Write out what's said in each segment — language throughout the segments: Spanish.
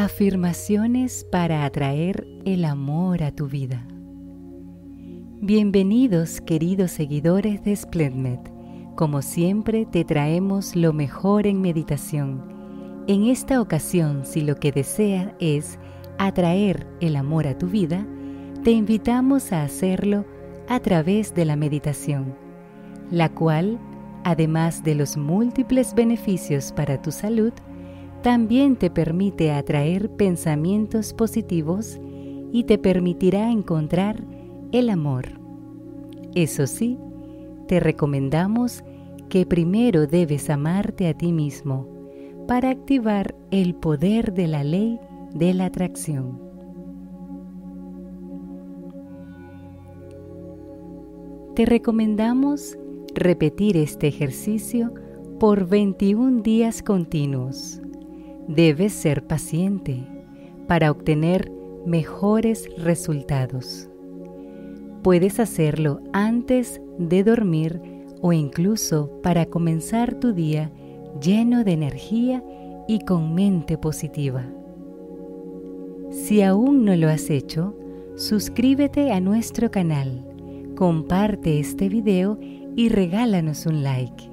Afirmaciones para atraer el amor a tu vida. Bienvenidos queridos seguidores de Splendmed. Como siempre te traemos lo mejor en meditación. En esta ocasión, si lo que desea es atraer el amor a tu vida, te invitamos a hacerlo a través de la meditación, la cual, además de los múltiples beneficios para tu salud, también te permite atraer pensamientos positivos y te permitirá encontrar el amor. Eso sí, te recomendamos que primero debes amarte a ti mismo para activar el poder de la ley de la atracción. Te recomendamos repetir este ejercicio por 21 días continuos. Debes ser paciente para obtener mejores resultados. Puedes hacerlo antes de dormir o incluso para comenzar tu día lleno de energía y con mente positiva. Si aún no lo has hecho, suscríbete a nuestro canal, comparte este video y regálanos un like.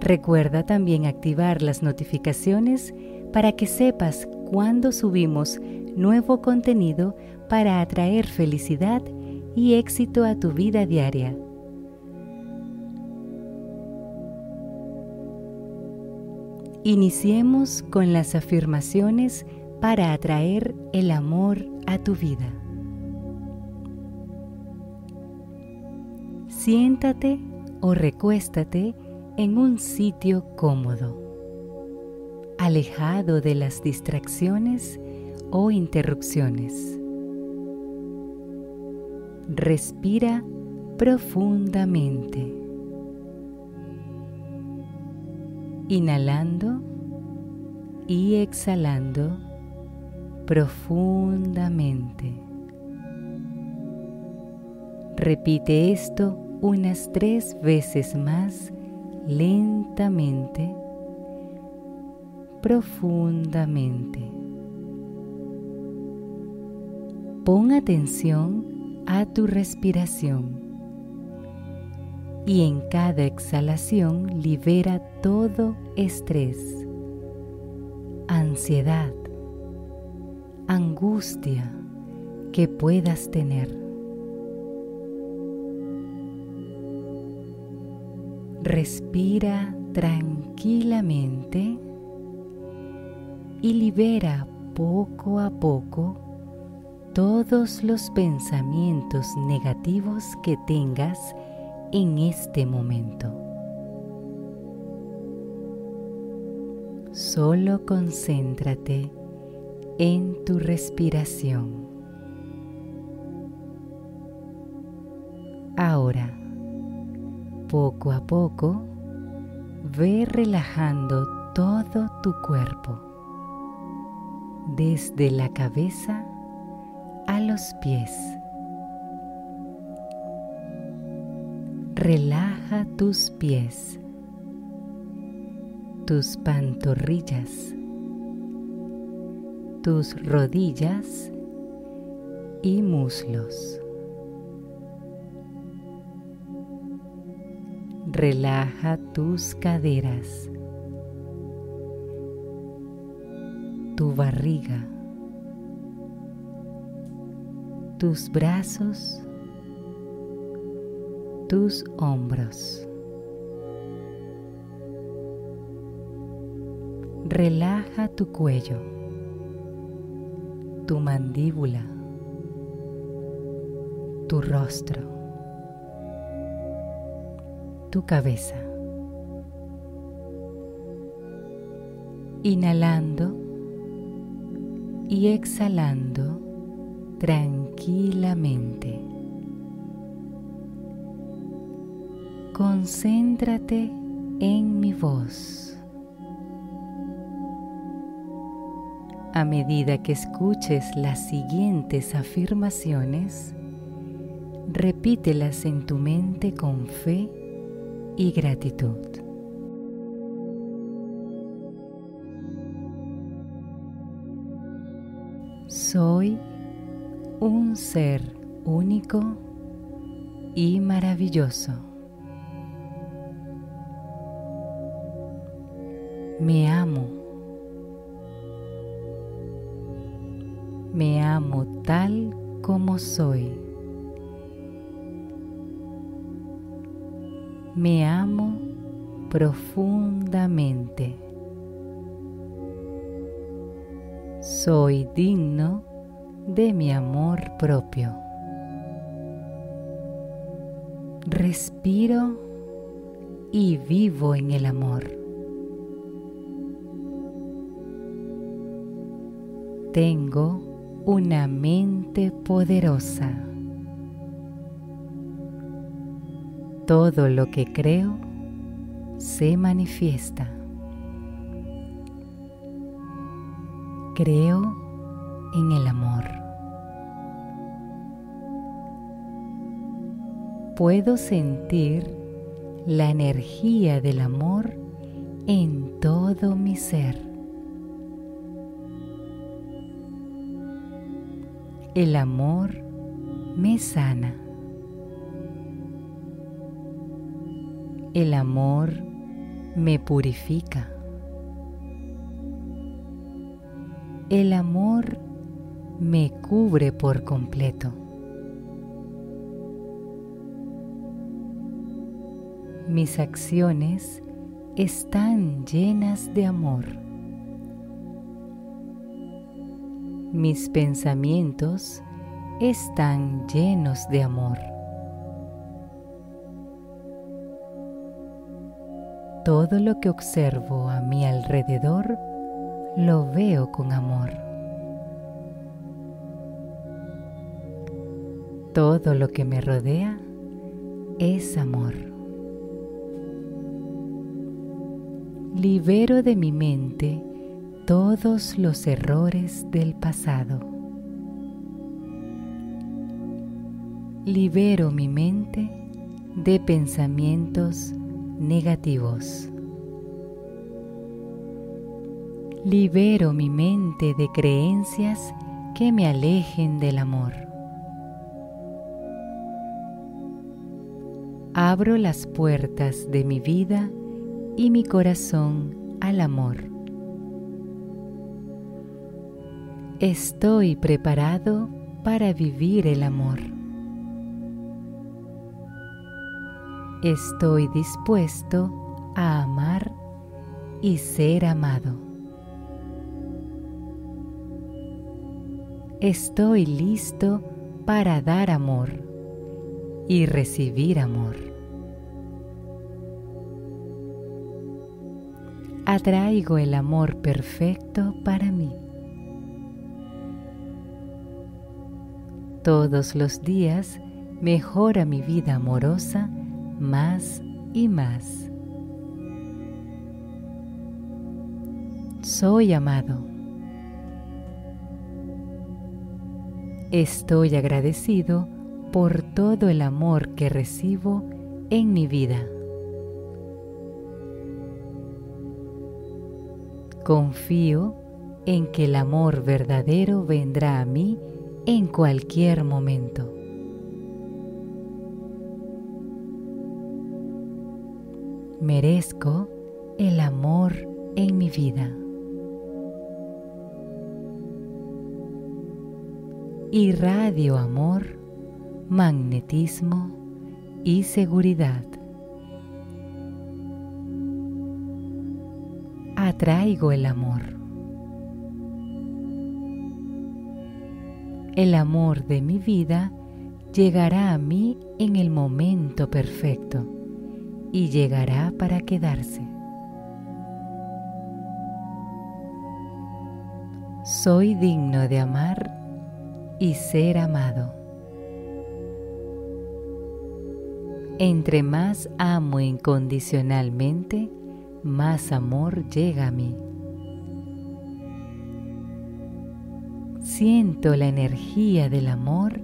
Recuerda también activar las notificaciones para que sepas cuando subimos nuevo contenido para atraer felicidad y éxito a tu vida diaria. Iniciemos con las afirmaciones para atraer el amor a tu vida. Siéntate o recuéstate en un sitio cómodo, alejado de las distracciones o interrupciones. Respira profundamente. Inhalando y exhalando profundamente. Repite esto unas tres veces más lentamente, profundamente. Pon atención a tu respiración y en cada exhalación libera todo estrés, ansiedad, angustia que puedas tener. Respira tranquilamente y libera poco a poco todos los pensamientos negativos que tengas en este momento. Solo concéntrate en tu respiración. Ahora, poco a poco, ve relajando todo tu cuerpo, desde la cabeza a los pies. Relaja tus pies, tus pantorrillas, tus rodillas y muslos. Relaja tus caderas, tu barriga, tus brazos, tus hombros. Relaja tu cuello, tu mandíbula, tu rostro. Tu cabeza. Inhalando y exhalando tranquilamente. Concéntrate en mi voz. A medida que escuches las siguientes afirmaciones, repítelas en tu mente con fe y gratitud. Soy un ser único y maravilloso. Me amo. Me amo tal como soy. Me amo profundamente. Soy digno de mi amor propio. Respiro y vivo en el amor. Tengo una mente poderosa. Todo lo que creo se manifiesta. Creo en el amor. Puedo sentir la energía del amor en todo mi ser. El amor me sana. El amor me purifica. El amor me cubre por completo. Mis acciones están llenas de amor. Mis pensamientos están llenos de amor. Todo lo que observo a mi alrededor lo veo con amor. Todo lo que me rodea es amor. Libero de mi mente todos los errores del pasado. Libero mi mente de pensamientos negativos. Libero mi mente de creencias que me alejen del amor. Abro las puertas de mi vida y mi corazón al amor. Estoy preparado para vivir el amor. Estoy dispuesto a amar y ser amado. Estoy listo para dar amor y recibir amor. Atraigo el amor perfecto para mí. Todos los días mejora mi vida amorosa más y más. Soy amado. Estoy agradecido por todo el amor que recibo en mi vida. Confío en que el amor verdadero vendrá a mí en cualquier momento. Merezco el amor en mi vida. Irradio amor, magnetismo y seguridad. Atraigo el amor. el amor de mi vida llegará a mí en el momento perfecto y llegará para quedarse. Soy digno de amar y ser amado. Entre más amo incondicionalmente, más amor llega a mí. Siento la energía del amor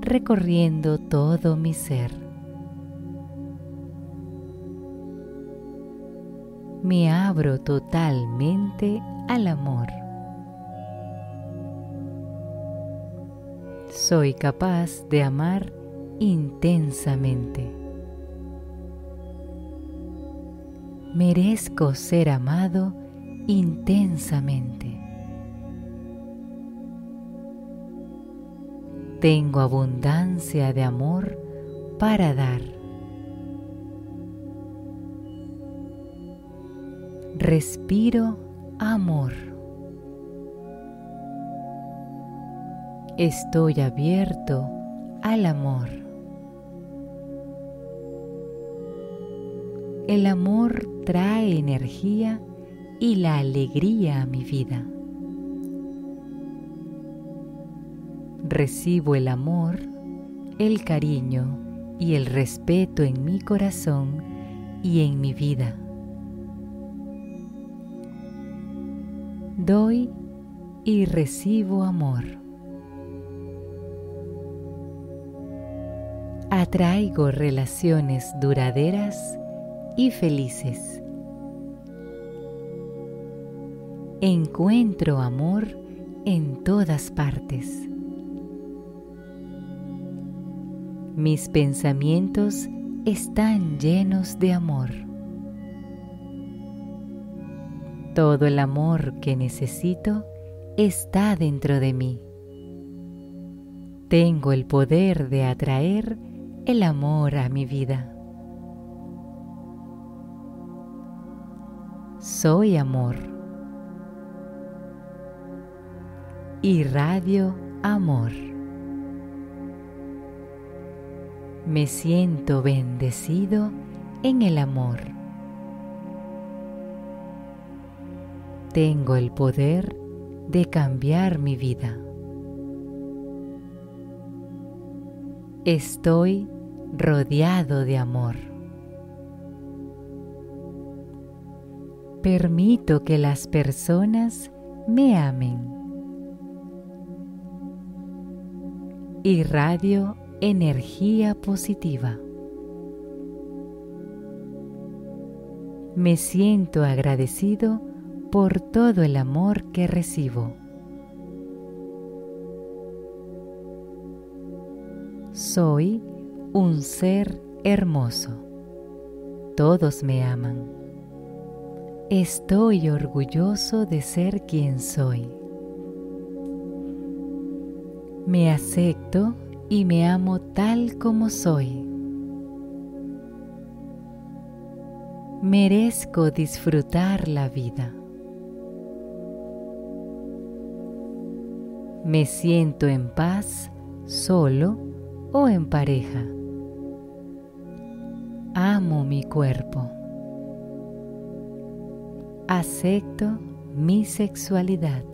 recorriendo todo mi ser. Me abro totalmente al amor. Soy capaz de amar intensamente. Merezco ser amado intensamente. Tengo abundancia de amor para dar. Respiro amor. Estoy abierto al amor. El amor trae energía y la alegría a mi vida. Recibo el amor, el cariño y el respeto en mi corazón y en mi vida. Doy y recibo amor. Atraigo relaciones duraderas y felices. Encuentro amor en todas partes. Mis pensamientos están llenos de amor. Todo el amor que necesito está dentro de mí. Tengo el poder de atraer el amor a mi vida. Soy amor. Irradio amor. Me siento bendecido en el amor. Tengo el poder de cambiar mi vida. Estoy rodeado de amor. Permito que las personas me amen. Irradio energía positiva. Me siento agradecido por todo el amor que recibo. Soy un ser hermoso. Todos me aman. Estoy orgulloso de ser quien soy. Me acepto y me amo tal como soy. Merezco disfrutar la vida. Me siento en paz solo o en pareja. Amo mi cuerpo. Acepto mi sexualidad.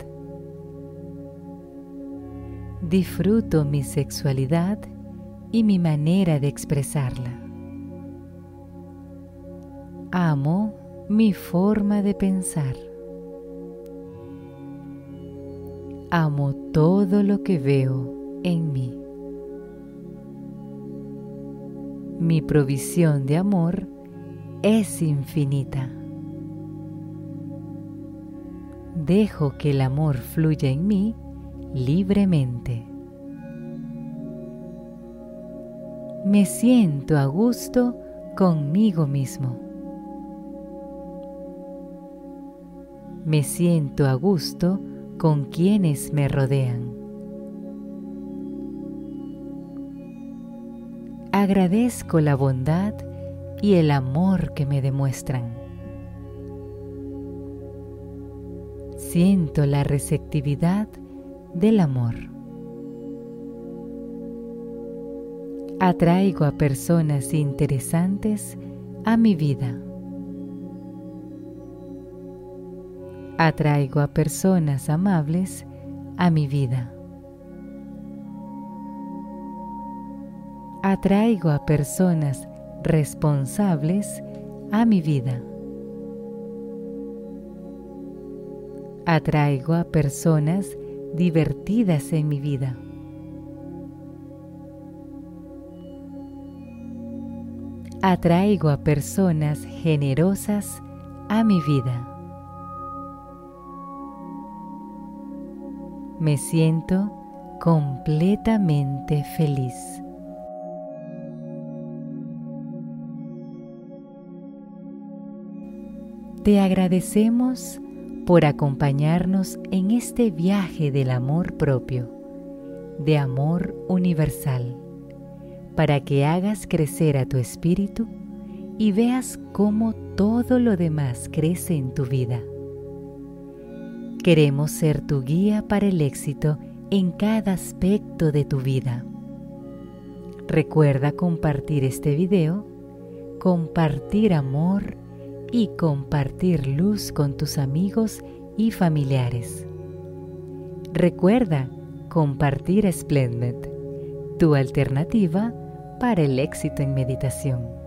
Disfruto mi sexualidad y mi manera de expresarla. Amo mi forma de pensar. Amo todo lo que veo en mí. Mi provisión de amor es infinita. Dejo que el amor fluya en mí libremente. Me siento a gusto conmigo mismo. Me siento a gusto con quienes me rodean. Agradezco la bondad y el amor que me demuestran. Siento la receptividad del amor. Atraigo a personas interesantes a mi vida. Atraigo a personas amables a mi vida. Atraigo a personas responsables a mi vida. Atraigo a personas divertidas en mi vida. Atraigo a personas generosas a mi vida. Me siento completamente feliz. Te agradecemos por acompañarnos en este viaje del amor propio, de amor universal, para que hagas crecer a tu espíritu y veas cómo todo lo demás crece en tu vida. Queremos ser tu guía para el éxito en cada aspecto de tu vida. Recuerda compartir este video, compartir amor y compartir luz con tus amigos y familiares. Recuerda compartir Splendid, tu alternativa para el éxito en meditación.